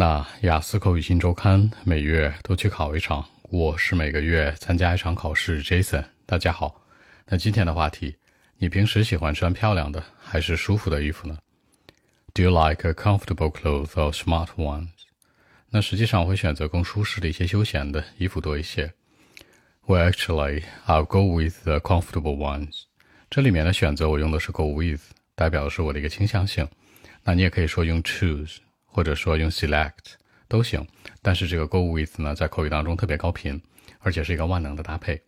那雅思口语新周刊每月都去考一场，我是每个月参加一场考试。Jason，大家好。那今天的话题，你平时喜欢穿漂亮的还是舒服的衣服呢？Do you like a comfortable clothes or smart ones？那实际上我会选择更舒适的一些休闲的衣服多一些。Well, actually, I'll go with the comfortable ones。这里面的选择我用的是 go with，代表的是我的一个倾向性。那你也可以说用 choose。或者说用 select 都行，但是这个 go with 呢，在口语当中特别高频，而且是一个万能的搭配。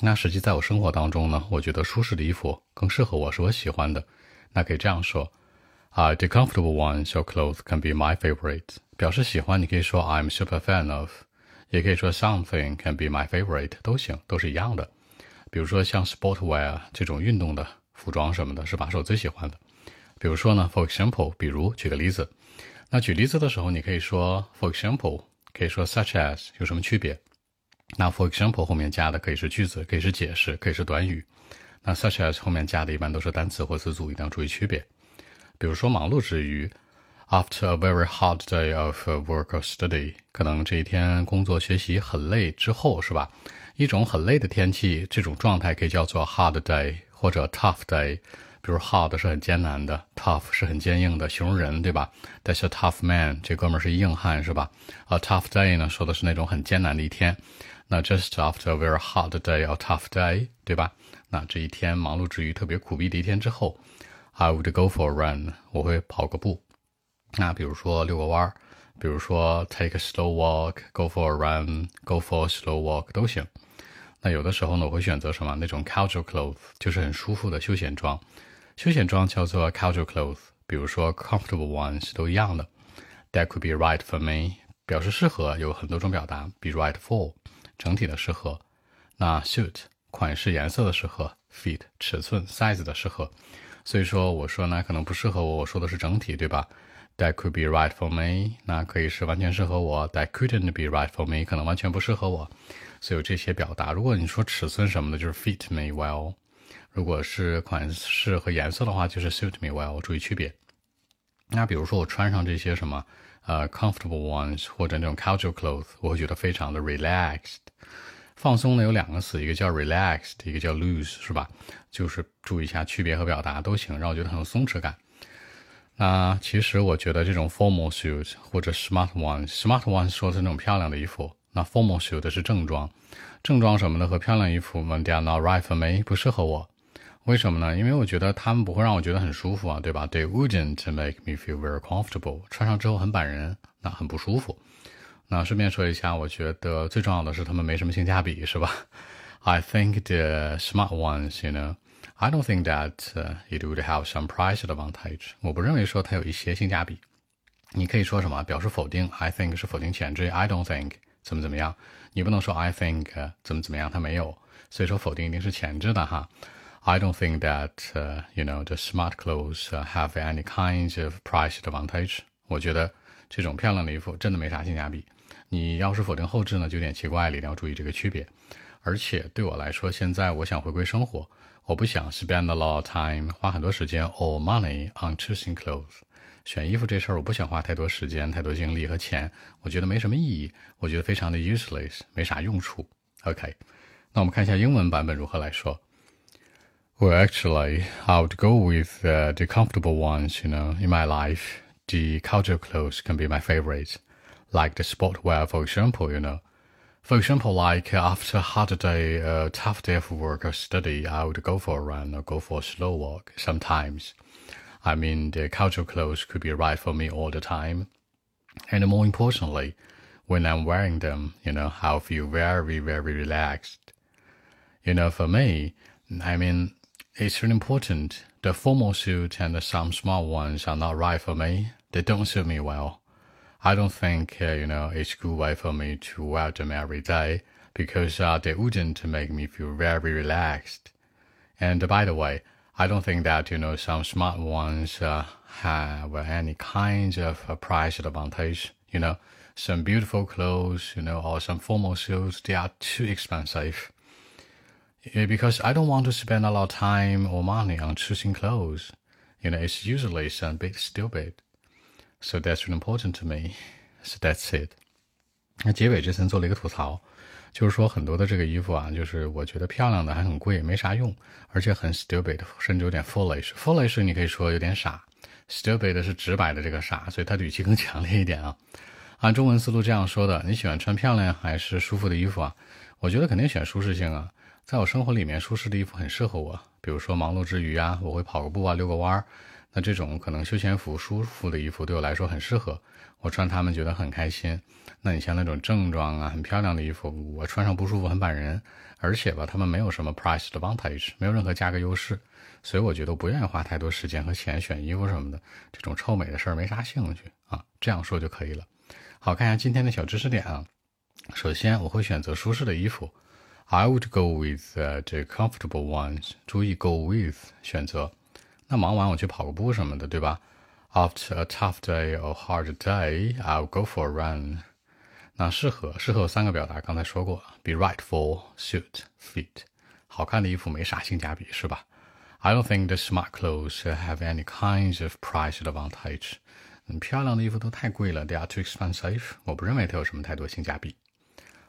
那实际在我生活当中呢，我觉得舒适的衣服更适合我，是我喜欢的。那可以这样说啊，the comfortable ones or clothes can be my favorite。表示喜欢，你可以说 I'm super fan of，也可以说 something can be my favorite，都行，都是一样的。比如说像 sportwear 这种运动的服装什么的，是吧？是我最喜欢的。比如说呢，for example，比如举个例子。那举例子的时候，你可以说 for example，可以说 such as，有什么区别？那 for example 后面加的可以是句子，可以是解释，可以是短语。那 such as 后面加的一般都是单词或词组，一定要注意区别。比如说忙碌之余，after a very hard day of work or study，可能这一天工作学习很累之后，是吧？一种很累的天气，这种状态可以叫做 hard day 或者 tough day。比如 hard 是很艰难的，tough 是很坚硬的，形容人，对吧？That's a tough man，这哥们儿是硬汉，是吧？A tough day 呢，说的是那种很艰难的一天。那 just after a very hard day，a tough day，对吧？那这一天忙碌之余特别苦逼的一天之后，I would go for a run，我会跑个步。那比如说遛个弯儿，比如说 take a slow walk，go for a run，go for a slow walk 都行。那有的时候呢，我会选择什么？那种 casual clothes，就是很舒服的休闲装。休闲装叫做 casual clothes，比如说 comfortable ones 都一样的。That could be right for me，表示适合有很多种表达，be right for 整体的适合。那 suit 款式颜色的适合，fit 尺寸 size 的适合。所以说我说呢可能不适合我，我说的是整体，对吧？That could be right for me，那可以是完全适合我。That couldn't be right for me，可能完全不适合我。所以有这些表达。如果你说尺寸什么的，就是 fit me well。如果是款式和颜色的话，就是 suit me well，注意区别。那比如说我穿上这些什么呃 comfortable ones 或者那种 casual clothes，我会觉得非常的 relaxed。放松呢有两个词，一个叫 relaxed，一个叫 loose，是吧？就是注意一下区别和表达都行，让我觉得很有松弛感。那其实我觉得这种 formal suit 或者 smart ones，smart ones 说的是那种漂亮的衣服，那 formal suit 是正装，正装什么的和漂亮衣服们 they are not right for me，不适合我。为什么呢？因为我觉得他们不会让我觉得很舒服啊，对吧？They wouldn't make me feel very comfortable。穿上之后很板人，那很不舒服。那顺便说一下，我觉得最重要的是他们没什么性价比，是吧？I think the smart ones, you know, I don't think that it would have some price advantage。我不认为说它有一些性价比。你可以说什么？表示否定。I think 是否定前置。I don't think 怎么怎么样。你不能说 I think 怎么怎么样，它没有。所以说否定一定是前置的哈。I don't think that you know the smart clothes have any kinds of price advantage。我觉得这种漂亮的衣服真的没啥性价比。你要是否定后置呢，就有点奇怪了，一定要注意这个区别。而且对我来说，现在我想回归生活，我不想 spend a lot of time 花很多时间 or money on choosing clothes。选衣服这事儿，我不想花太多时间、太多精力和钱，我觉得没什么意义，我觉得非常的 useless，没啥用处。OK，那我们看一下英文版本如何来说。Well, actually, I would go with uh, the comfortable ones, you know, in my life. The casual clothes can be my favorite, like the sportwear, for example, you know. For example, like after a hard day, a tough day of work or study, I would go for a run or go for a slow walk sometimes. I mean, the casual clothes could be right for me all the time. And more importantly, when I'm wearing them, you know, I'll feel very, very relaxed. You know, for me, I mean, it's really important. The formal suit and some small ones are not right for me. They don't suit me well. I don't think, uh, you know, it's good way for me to wear them every day because uh, they wouldn't make me feel very relaxed. And by the way, I don't think that, you know, some smart ones uh, have any kind of a price advantage. You know, some beautiful clothes, you know, or some formal suits, they are too expensive. Because I don't want to spend a lot of time or money on choosing clothes. You know, it's usually a bit stupid. So that's important to me. So that's it。那结尾之前做了一个吐槽，就是说很多的这个衣服啊，就是我觉得漂亮的还很贵，没啥用，而且很 stupid，甚至有点 foolish。foolish 你可以说有点傻，stupid 是直白的这个傻，所以它语气更强烈一点啊。按中文思路这样说的：你喜欢穿漂亮还是舒服的衣服啊？我觉得肯定选舒适性啊。在我生活里面，舒适的衣服很适合我。比如说忙碌之余啊，我会跑个步啊，遛个弯儿。那这种可能休闲服、舒服的衣服对我来说很适合，我穿它们觉得很开心。那你像那种正装啊、很漂亮的衣服，我穿上不舒服、很板人，而且吧，它们没有什么 price advantage，没有任何价格优势，所以我觉得不愿意花太多时间和钱选衣服什么的。这种臭美的事儿没啥兴趣啊，这样说就可以了。好看一下今天的小知识点啊。首先，我会选择舒适的衣服。I would go with the comfortable ones。注意，go with 选择。那忙完我去跑个步什么的，对吧？After a tough day or hard day, I'll go for a run。那适合适合有三个表达，刚才说过，be right for, suit, fit。好看的衣服没啥性价比，是吧？I don't think the smart clothes have any kinds of price advantage。嗯，漂亮的衣服都太贵了，they are too expensive。我不认为它有什么太多性价比。